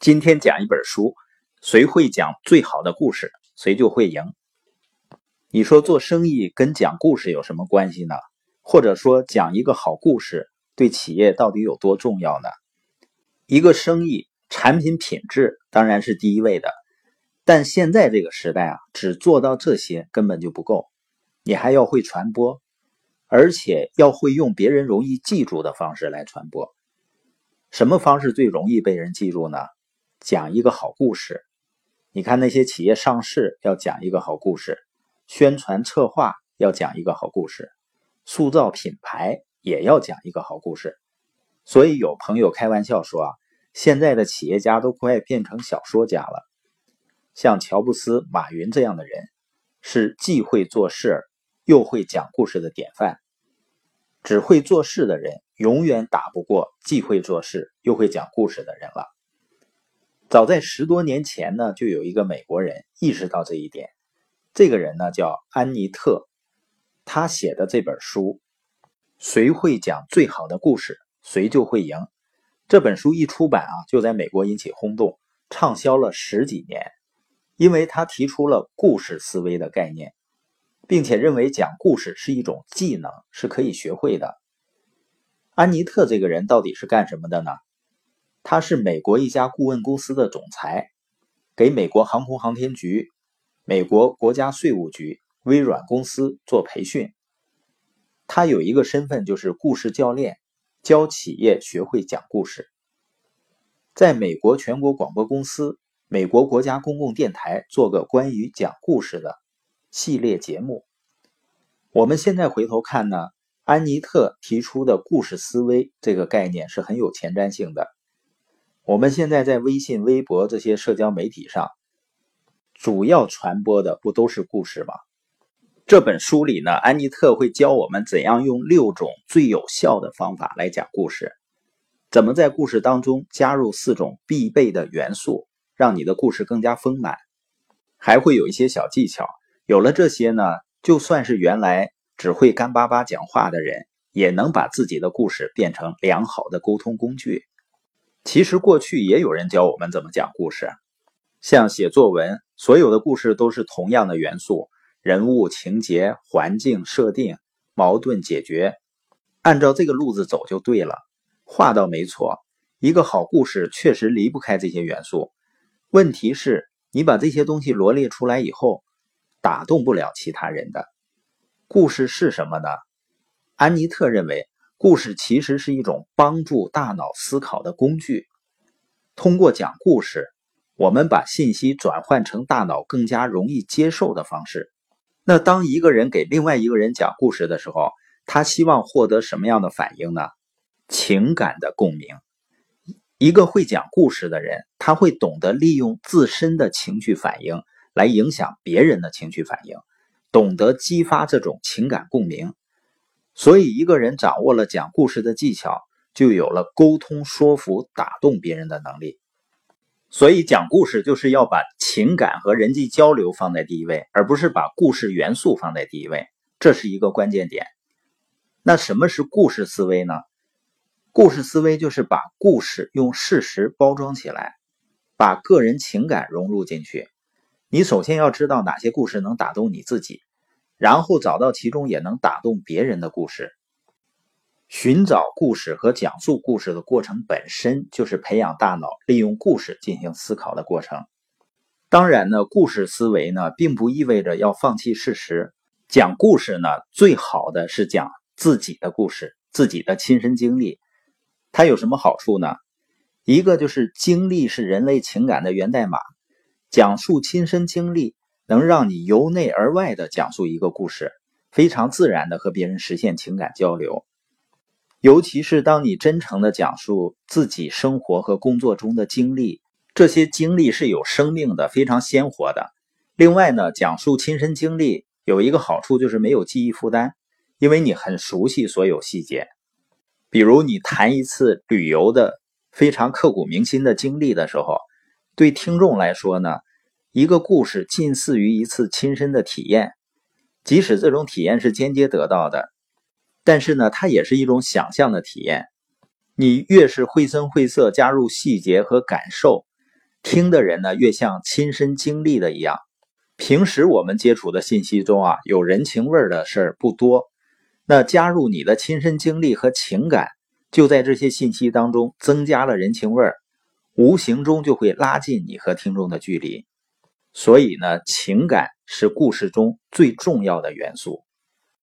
今天讲一本书，谁会讲最好的故事，谁就会赢。你说做生意跟讲故事有什么关系呢？或者说讲一个好故事对企业到底有多重要呢？一个生意产品品质当然是第一位的，但现在这个时代啊，只做到这些根本就不够，你还要会传播，而且要会用别人容易记住的方式来传播。什么方式最容易被人记住呢？讲一个好故事，你看那些企业上市要讲一个好故事，宣传策划要讲一个好故事，塑造品牌也要讲一个好故事。所以有朋友开玩笑说啊，现在的企业家都快变成小说家了。像乔布斯、马云这样的人，是既会做事又会讲故事的典范。只会做事的人，永远打不过既会做事又会讲故事的人了。早在十多年前呢，就有一个美国人意识到这一点。这个人呢叫安妮特，他写的这本书《谁会讲最好的故事，谁就会赢》。这本书一出版啊，就在美国引起轰动，畅销了十几年。因为他提出了故事思维的概念，并且认为讲故事是一种技能，是可以学会的。安妮特这个人到底是干什么的呢？他是美国一家顾问公司的总裁，给美国航空航天局、美国国家税务局、微软公司做培训。他有一个身份就是故事教练，教企业学会讲故事。在美国全国广播公司、美国国家公共电台做个关于讲故事的系列节目。我们现在回头看呢，安妮特提出的故事思维这个概念是很有前瞻性的。我们现在在微信、微博这些社交媒体上，主要传播的不都是故事吗？这本书里呢，安妮特会教我们怎样用六种最有效的方法来讲故事，怎么在故事当中加入四种必备的元素，让你的故事更加丰满，还会有一些小技巧。有了这些呢，就算是原来只会干巴巴讲话的人，也能把自己的故事变成良好的沟通工具。其实过去也有人教我们怎么讲故事，像写作文，所有的故事都是同样的元素：人物、情节、环境设定、矛盾解决，按照这个路子走就对了。话倒没错，一个好故事确实离不开这些元素。问题是，你把这些东西罗列出来以后，打动不了其他人的。故事是什么呢？安妮特认为。故事其实是一种帮助大脑思考的工具。通过讲故事，我们把信息转换成大脑更加容易接受的方式。那当一个人给另外一个人讲故事的时候，他希望获得什么样的反应呢？情感的共鸣。一个会讲故事的人，他会懂得利用自身的情绪反应来影响别人的情绪反应，懂得激发这种情感共鸣。所以，一个人掌握了讲故事的技巧，就有了沟通、说服、打动别人的能力。所以，讲故事就是要把情感和人际交流放在第一位，而不是把故事元素放在第一位。这是一个关键点。那什么是故事思维呢？故事思维就是把故事用事实包装起来，把个人情感融入进去。你首先要知道哪些故事能打动你自己。然后找到其中也能打动别人的故事。寻找故事和讲述故事的过程本身就是培养大脑利用故事进行思考的过程。当然呢，故事思维呢，并不意味着要放弃事实。讲故事呢，最好的是讲自己的故事，自己的亲身经历。它有什么好处呢？一个就是经历是人类情感的源代码，讲述亲身经历。能让你由内而外的讲述一个故事，非常自然的和别人实现情感交流。尤其是当你真诚的讲述自己生活和工作中的经历，这些经历是有生命的，非常鲜活的。另外呢，讲述亲身经历有一个好处就是没有记忆负担，因为你很熟悉所有细节。比如你谈一次旅游的非常刻骨铭心的经历的时候，对听众来说呢？一个故事近似于一次亲身的体验，即使这种体验是间接得到的，但是呢，它也是一种想象的体验。你越是绘声绘色加入细节和感受，听的人呢越像亲身经历的一样。平时我们接触的信息中啊，有人情味的事儿不多。那加入你的亲身经历和情感，就在这些信息当中增加了人情味儿，无形中就会拉近你和听众的距离。所以呢，情感是故事中最重要的元素。